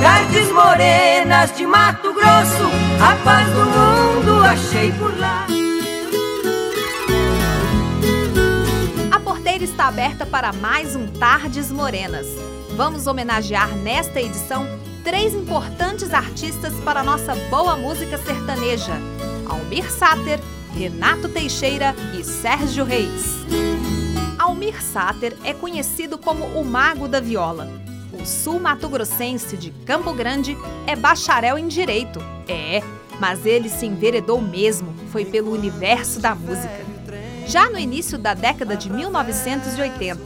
Tardes morenas de Mato Grosso, a paz do mundo achei por lá. A porteira está aberta para mais um Tardes Morenas. Vamos homenagear nesta edição três importantes artistas para nossa boa música sertaneja: Almir Sater, Renato Teixeira e Sérgio Reis. Almir Sater é conhecido como o Mago da Viola. O sul-mato-grossense de Campo Grande é bacharel em Direito. É, mas ele se enveredou mesmo, foi pelo universo da música. Já no início da década de 1980,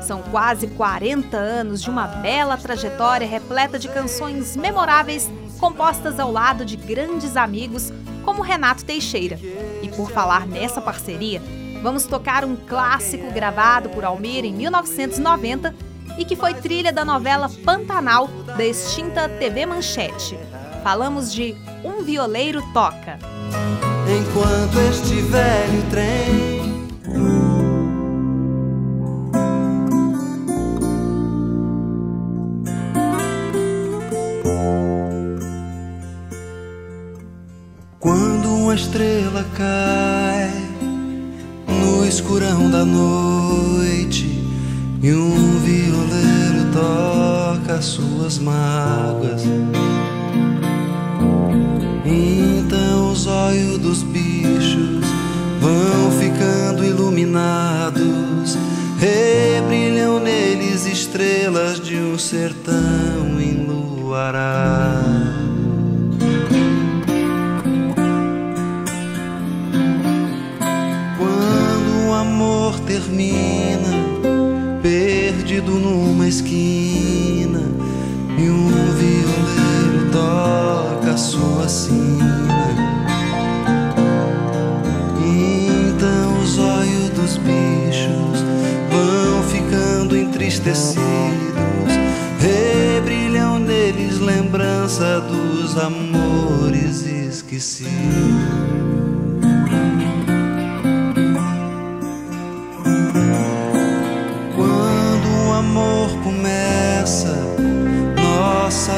são quase 40 anos de uma bela trajetória repleta de canções memoráveis compostas ao lado de grandes amigos como Renato Teixeira. E por falar nessa parceria, vamos tocar um clássico gravado por Almir em 1990 e que foi trilha da novela Pantanal da extinta TV Manchete. Falamos de Um Violeiro Toca. Enquanto este velho trem suas mágoas. Entristecidos, rebrilham neles lembrança dos amores esquecidos.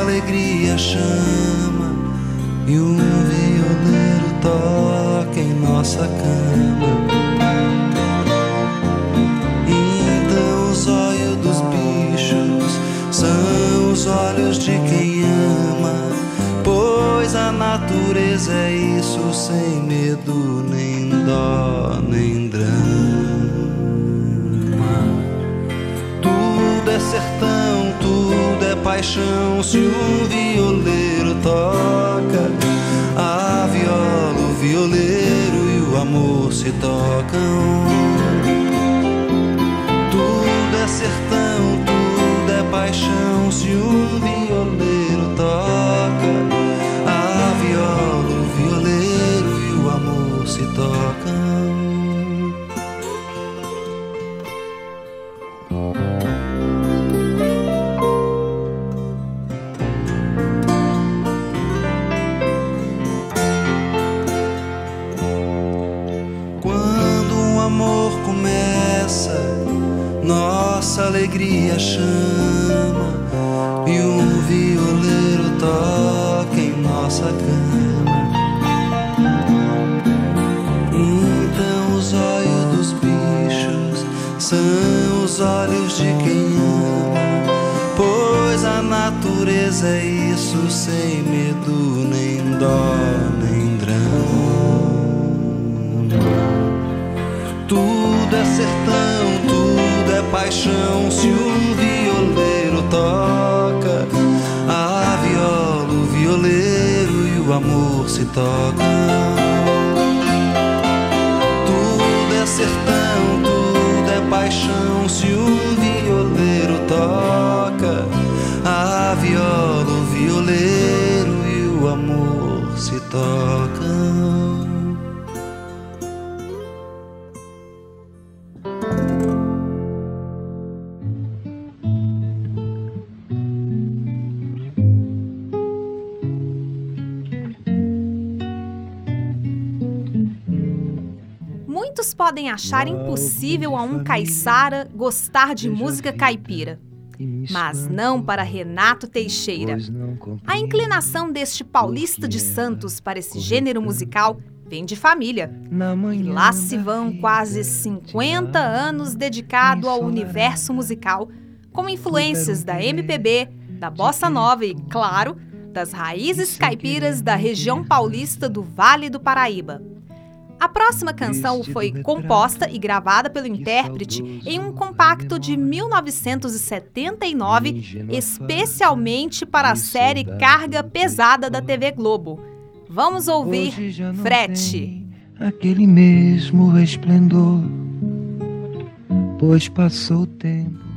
alegria chama e um violeiro toca natureza é isso sem medo, nem dó, nem drama. Tudo é sertão, tudo é paixão se um violeiro toca a viola, o violeiro e o amor se tocam. Tudo é sertão, tudo é paixão se um violeiro violeiro e o amor se tocam. Tudo é sertão, tudo é paixão. Se um violeiro toca a viola, o violeiro e o amor se tocam. Podem achar impossível a um caiçara gostar de música caipira. Mas não para Renato Teixeira. A inclinação deste paulista de Santos para esse gênero musical vem de família. E lá se vão quase 50 anos dedicado ao universo musical, com influências da MPB, da bossa nova e, claro, das raízes caipiras da região paulista do Vale do Paraíba. A próxima canção foi composta e gravada pelo intérprete em um compacto de 1979, especialmente para a série Carga Pesada da TV Globo. Vamos ouvir Frete. Aquele mesmo esplendor, pois passou o tempo.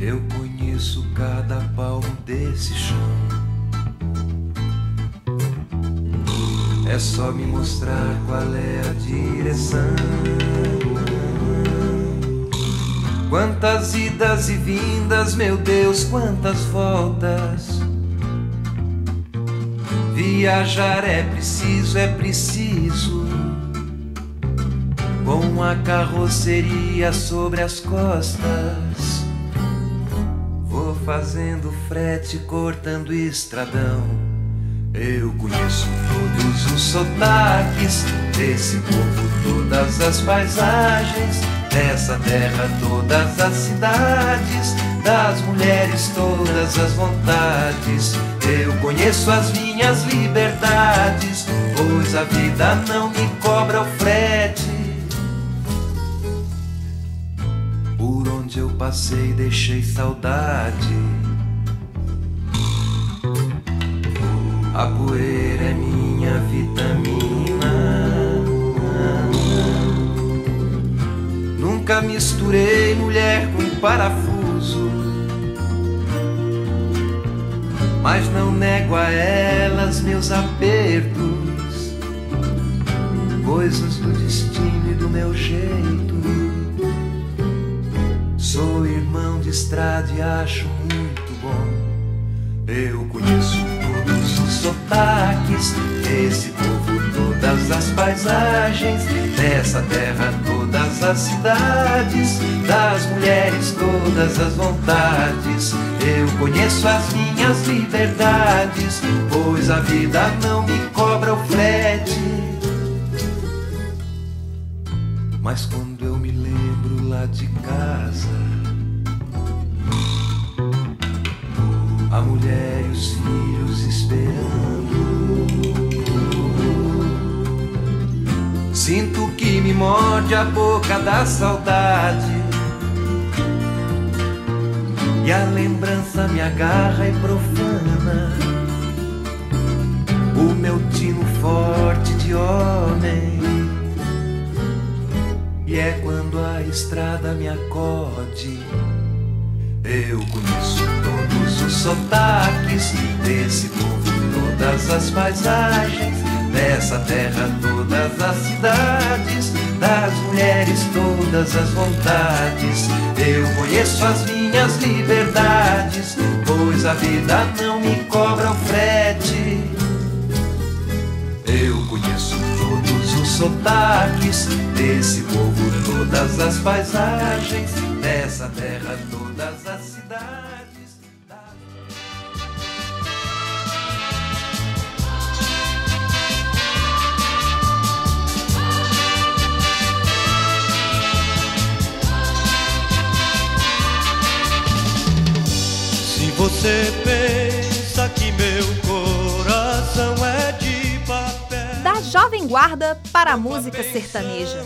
Eu conheço cada palmo desse chão. É só me mostrar qual é a direção. Quantas idas e vindas, meu Deus, quantas voltas. Viajar é preciso, é preciso. Com a carroceria sobre as costas. Vou fazendo frete, cortando estradão. Eu conheço todos os sotaques desse povo, todas as paisagens Dessa terra todas as cidades, das mulheres todas as vontades. Eu conheço as minhas liberdades, pois a vida não me cobra o frete. Por onde eu passei deixei saudade. A poeira é minha vitamina. Nunca misturei mulher com parafuso. Mas não nego a elas meus apertos, coisas do destino e do meu jeito. Sou irmão de estrada e acho muito bom. Eu conheço sotaques desse povo, todas as paisagens dessa terra toda todas as cidades, das mulheres todas as vontades. Eu conheço as minhas liberdades, pois a vida não me cobra o frete. Mas quando eu me lembro lá de casa, a mulher e os filhos esperando. Sinto que me morde a boca da saudade. E a lembrança me agarra e profana. O meu tino forte de homem. E é quando a estrada me acode. Eu conheço todos os sotaques desse povo, todas as paisagens Dessa terra todas as cidades, das mulheres todas as vontades. Eu conheço as minhas liberdades, pois a vida não me cobra o frete. Eu conheço todos os sotaques desse povo, todas as paisagens, dessa terra todas Você pensa que meu coração é de papel. Da Jovem Guarda para a música sertaneja.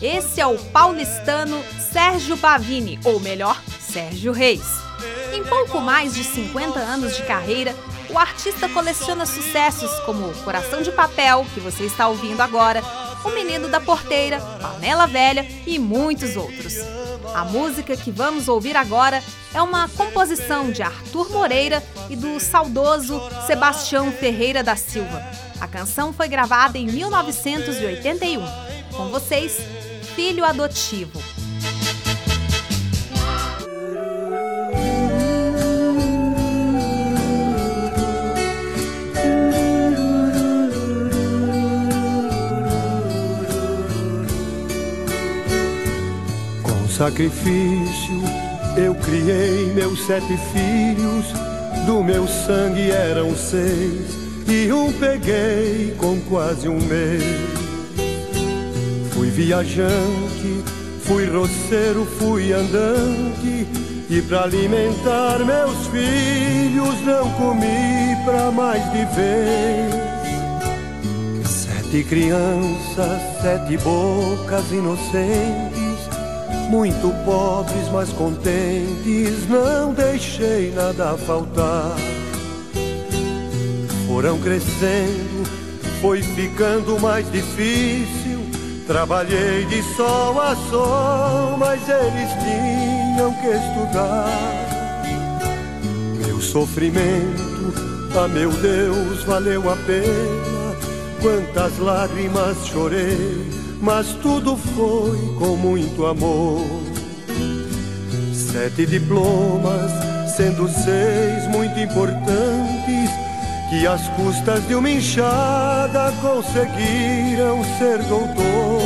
Esse é o paulistano Sérgio Bavini, ou melhor, Sérgio Reis. Em pouco mais de 50 anos de carreira, o artista coleciona sucessos como Coração de Papel, que você está ouvindo agora, O Menino da Porteira, Panela Velha e muitos outros. A música que vamos ouvir agora é uma composição de Arthur Moreira e do saudoso Sebastião Ferreira da Silva. A canção foi gravada em 1981. Com vocês, Filho Adotivo. Sacrifício eu criei meus sete filhos, do meu sangue eram seis, e um peguei com quase um mês. Fui viajante, fui roceiro, fui andante, e para alimentar meus filhos não comi pra mais de vez. Sete crianças, sete bocas inocentes muito pobres, mas contentes, não deixei nada faltar. Foram crescendo, foi ficando mais difícil. Trabalhei de sol a sol, mas eles tinham que estudar. Meu sofrimento, a meu Deus, valeu a pena. Quantas lágrimas chorei mas tudo foi com muito amor. Sete diplomas, sendo seis muito importantes, que às custas de uma enxada conseguiram ser doutor.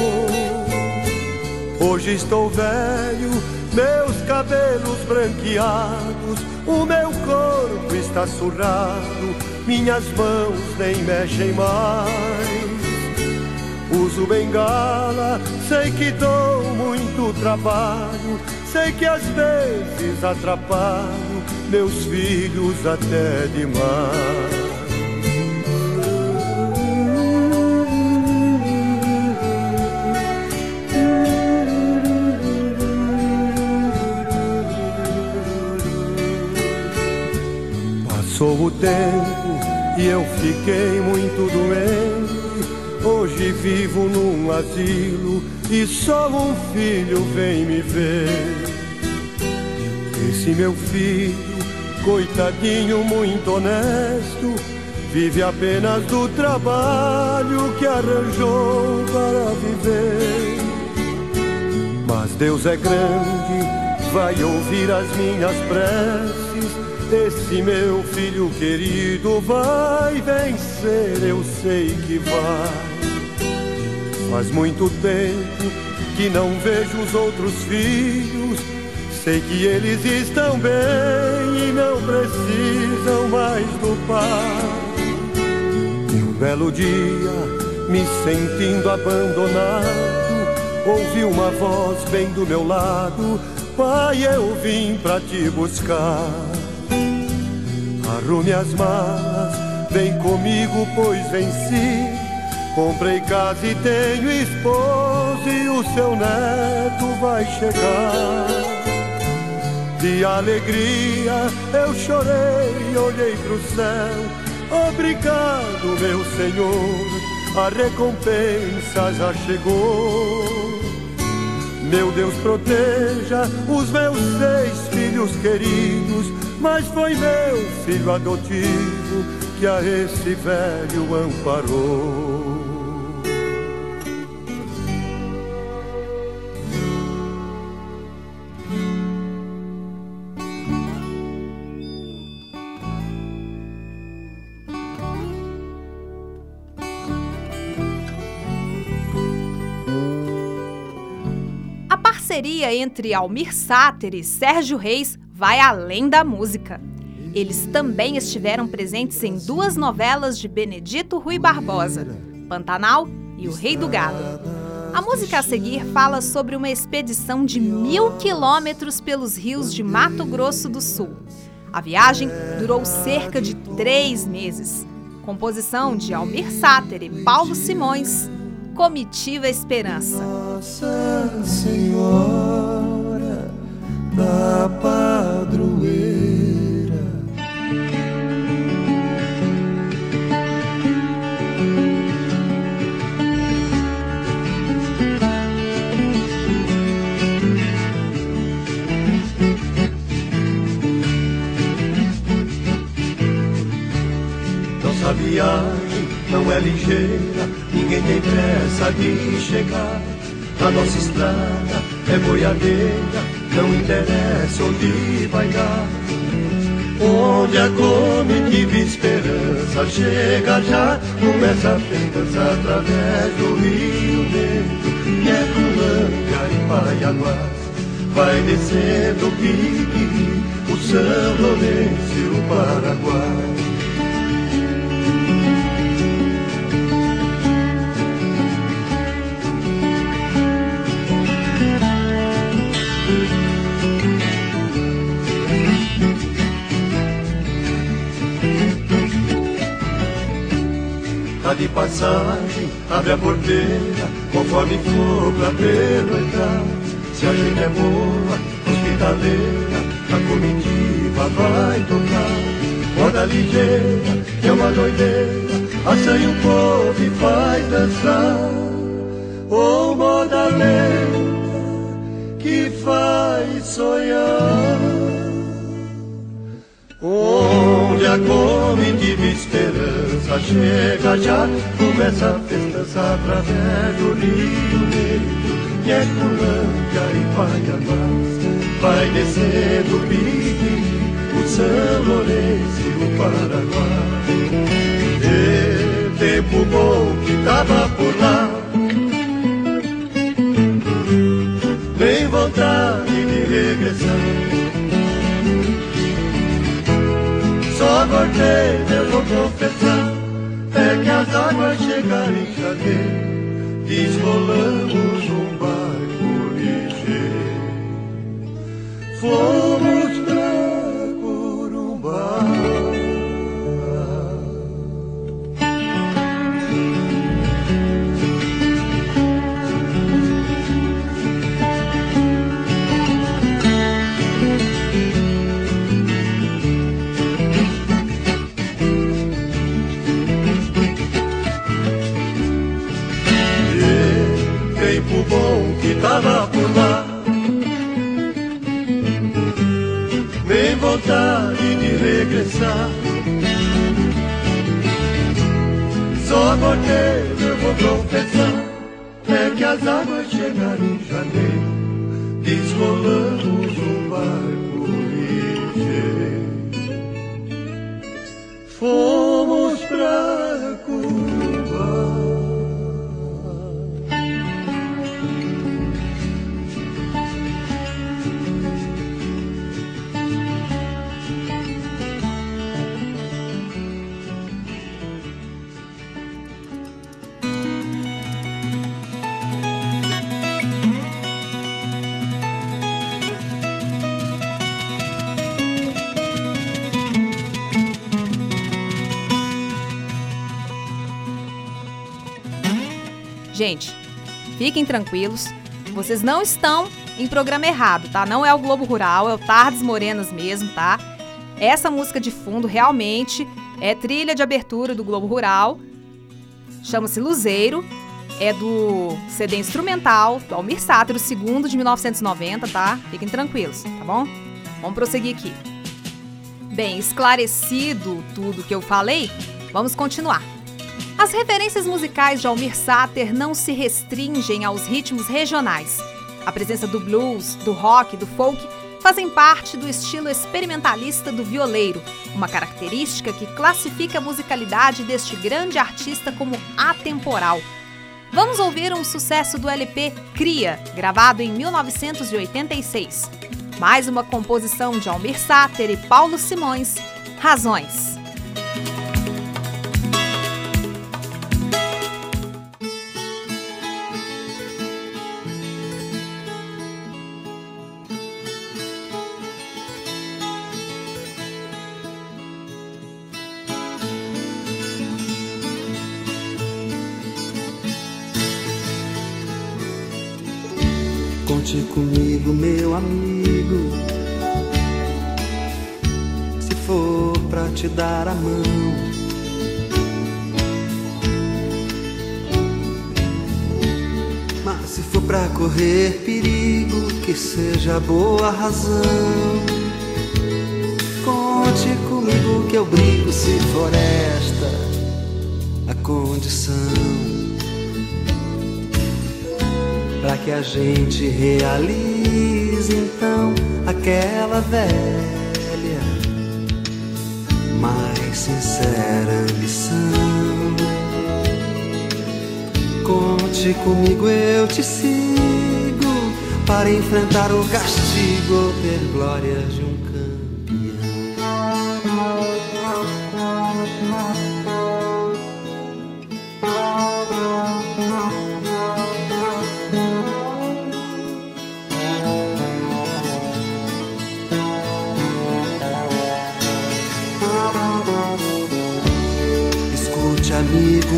Hoje estou velho, meus cabelos branqueados, o meu corpo está surrado, minhas mãos nem mexem mais. Uso bengala, sei que dou muito trabalho, sei que às vezes atrapalho meus filhos até demais. Passou o tempo e eu fiquei muito doente Hoje vivo num asilo e só um filho vem me ver. Esse meu filho, coitadinho, muito honesto, vive apenas do trabalho que arranjou para viver. Mas Deus é grande, vai ouvir as minhas preces. Esse meu filho querido vai vencer, eu sei que vai. Faz muito tempo que não vejo os outros filhos. Sei que eles estão bem e não precisam mais do pai. E um belo dia, me sentindo abandonado, ouvi uma voz bem do meu lado: Pai, eu vim pra te buscar. Arrume as malas, vem comigo, pois venci Comprei casa e tenho esposa e o seu neto vai chegar. De alegria eu chorei, olhei pro céu. Obrigado, meu Senhor, a recompensa já chegou. Meu Deus proteja os meus seis filhos queridos, mas foi meu filho adotivo que a esse velho amparou. parceria entre Almir Sater e Sérgio Reis vai além da música. Eles também estiveram presentes em duas novelas de Benedito Rui Barbosa, Pantanal e O Rei do Gado. A música a seguir fala sobre uma expedição de mil quilômetros pelos rios de Mato Grosso do Sul. A viagem durou cerca de três meses. Composição de Almir Sater e Paulo Simões, Comitiva Esperança. Nossa Senhora de chegar. A nossa estrada é boiadeira, não interessa onde vai dar. Onde a comitiva esperança chega já, começa a festança através do Rio Negro, que é Colândia e Paiaguás. vai descendo o pique, o São Lourenço e o Paraguai. De passagem, abre a porteira, conforme for pra pernoitar. Se a gente é boa, hospitaleira, a comitiva vai tocar. Roda ligeira, é uma doideira, assanha o povo e faz dançar. Ou moda lenta, que faz sonhar. Onde a comitiva esperança chega já, começa a festança através do Rio Negro que é Colândia e Paianás. Vai descendo o Pique, o São Lourenço e o Paraguai. E tempo bom que tava por lá. Vem vontade de regressar. Voltei, eu vou confessar, é que as águas chegaram em janeiro, desrolamos um fomos Gente, fiquem tranquilos, vocês não estão em programa errado, tá? Não é o Globo Rural, é o Tardes Morenas mesmo, tá? Essa música de fundo realmente é trilha de abertura do Globo Rural, chama-se Luzeiro, é do CD instrumental do Almir Sater, o segundo de 1990, tá? Fiquem tranquilos, tá bom? Vamos prosseguir aqui. Bem, esclarecido tudo que eu falei, vamos continuar. As referências musicais de Almir Sater não se restringem aos ritmos regionais. A presença do blues, do rock, do folk fazem parte do estilo experimentalista do violeiro, uma característica que classifica a musicalidade deste grande artista como atemporal. Vamos ouvir um sucesso do LP Cria, gravado em 1986. Mais uma composição de Almir Sater e Paulo Simões, Razões. Dar a mão. Mas se for pra correr perigo, que seja boa razão. Conte comigo que eu brinco se for esta a condição para que a gente realize então aquela velha, mais sincera ambição. Conte comigo, eu te sigo, para enfrentar o castigo ter glórias de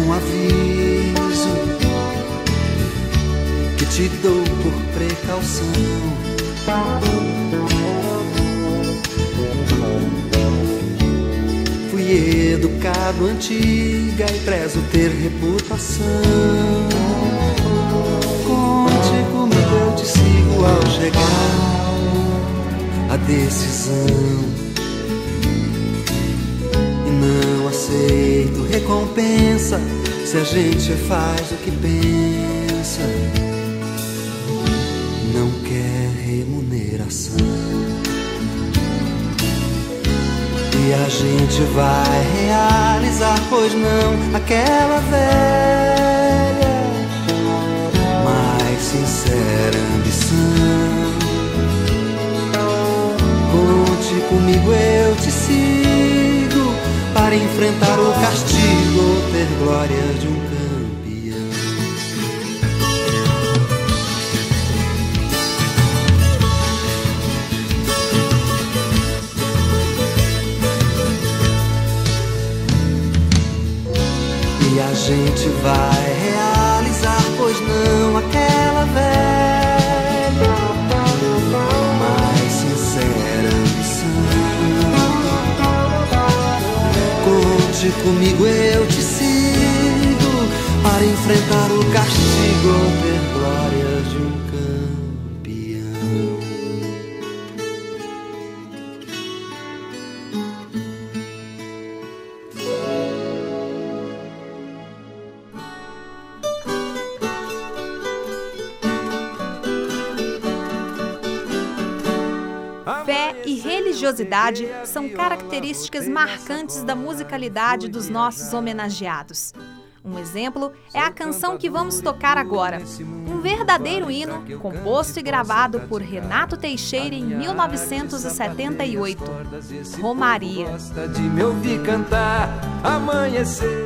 um aviso que te dou por precaução. Fui educado antiga e prezo ter reputação. Conte comigo, eu te sigo ao chegar a decisão aceito recompensa se a gente faz o que pensa. Não quer remuneração. E a gente vai realizar, pois não, aquela velha, mais sincera ambição. Conte comigo, eu te para enfrentar o castigo ou ter glória de um campeão. E a gente vai realizar, pois não aquela velha, Comigo, eu te sigo para enfrentar o castigo religiosidade são características marcantes da musicalidade dos nossos homenageados. Um exemplo é a canção que vamos tocar agora, um verdadeiro hino composto e gravado por Renato Teixeira em 1978, Romaria. Gosta de me ouvir cantar, amanheceu.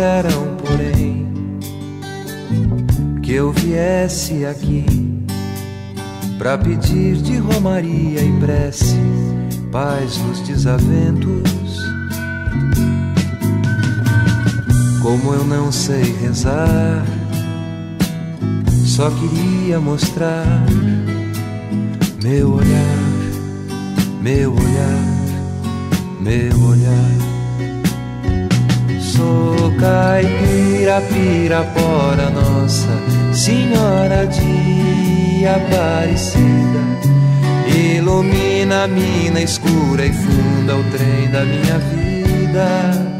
disseram, porém, que eu viesse aqui para pedir de romaria e prece paz nos desaventos. Como eu não sei rezar, só queria mostrar meu olhar, meu olhar, meu olhar. Sou caipira, pirapora, Nossa Senhora de Aparecida. Ilumina a mina escura e funda o trem da minha vida.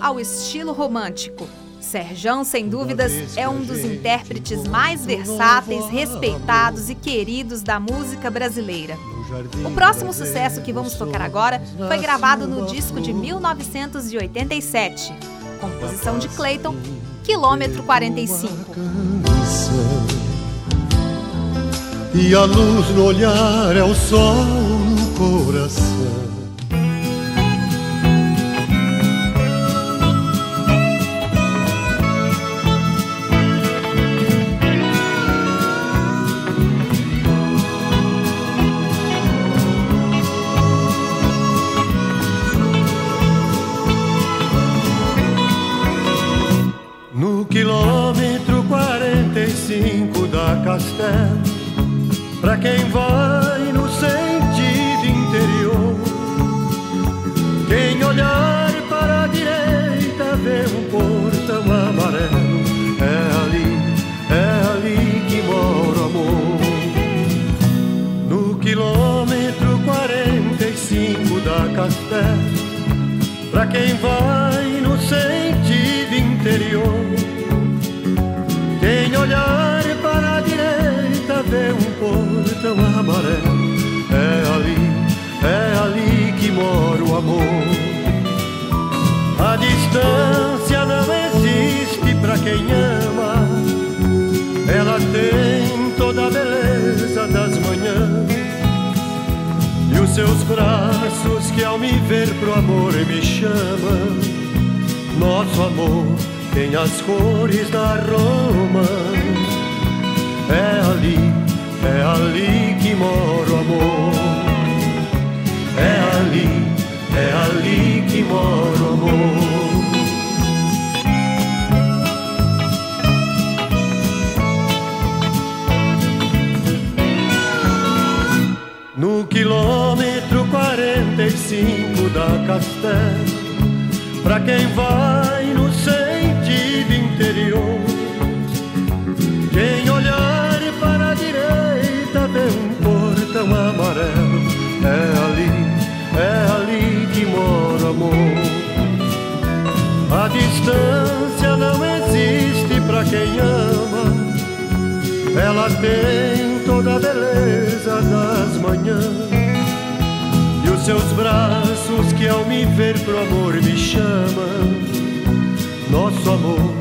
Ao estilo romântico. Serjão, sem dúvidas, é um dos intérpretes mais versáteis, respeitados e queridos da música brasileira. O próximo sucesso que vamos tocar agora foi gravado no disco de 1987, composição de Clayton, Quilômetro 45. E a luz no olhar é o sol no coração. Castelo É ali, é ali que mora o amor. A distância não existe para quem ama. Ela tem toda a beleza das manhãs. E os seus braços que ao me ver pro amor me chamam. Nosso amor tem as cores da Roma é ali, é ali que mora o amor. É ali, é ali que mora o amor. No quilômetro 45 da Castelo, pra quem vai no sentido interior, distância não existe para quem ama. Ela tem toda a beleza das manhãs. E os seus braços que ao me ver pro amor me chamam. Nosso amor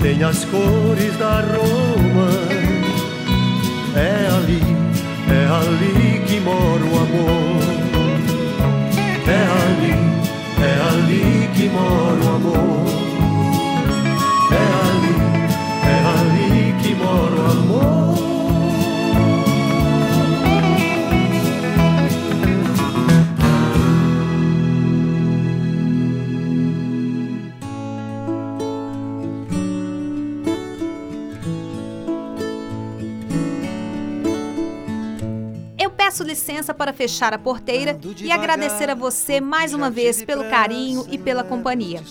tem as cores da Roma. É ali é ali que mora o amor. É ali, é ali que mora o amor. Peço licença para fechar a porteira e agradecer a você mais uma vez pelo carinho e pela companhia.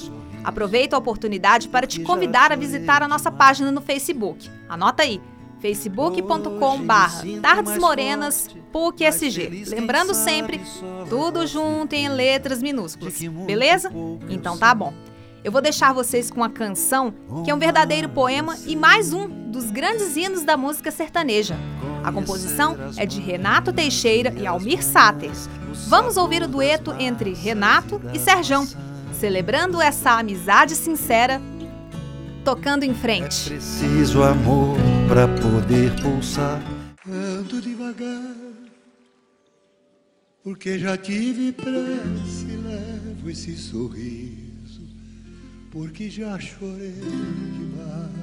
Aproveito a oportunidade para te convidar a visitar a nossa página no Facebook. Anota aí, facebook.com.br Tardes Morenas PUC-SG. Lembrando sempre, tudo junto em letras minúsculas, beleza? Então tá bom. Eu vou deixar vocês com a canção, que é um verdadeiro poema e mais um dos grandes hinos da música sertaneja. A composição é de Renato Teixeira e Almir Sater. Vamos ouvir o dueto entre Renato e Serjão, celebrando essa amizade sincera, tocando em frente. É preciso amor para poder pulsar. Ando devagar, porque já tive pressa e levo esse sorriso, porque já chorei demais.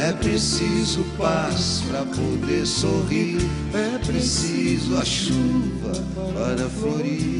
é preciso paz para poder sorrir, é preciso a chuva para florir.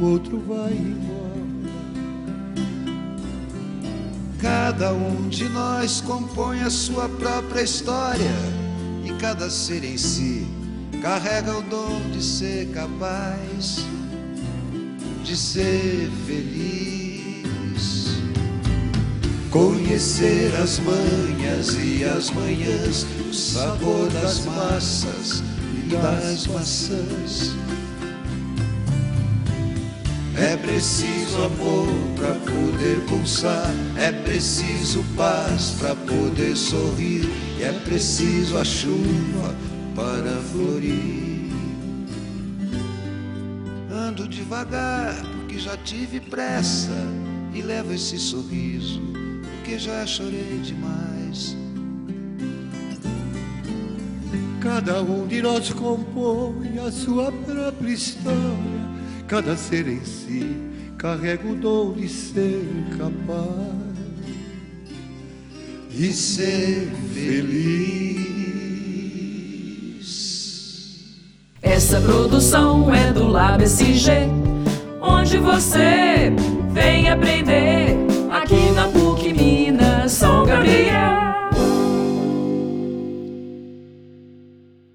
o outro vai embora. Cada um de nós compõe a sua própria história e cada ser em si carrega o dom de ser capaz de ser feliz. Conhecer as manhas e as manhãs, o sabor das massas e das maçãs é preciso amor para poder pulsar, é preciso paz para poder sorrir, e é preciso a chuva para florir. Ando devagar porque já tive pressa e levo esse sorriso porque já chorei demais. Cada um de nós compõe a sua própria história Cada ser em si carrega o dom de ser capaz e ser feliz. Essa produção é do Lab SG, onde você vem aprender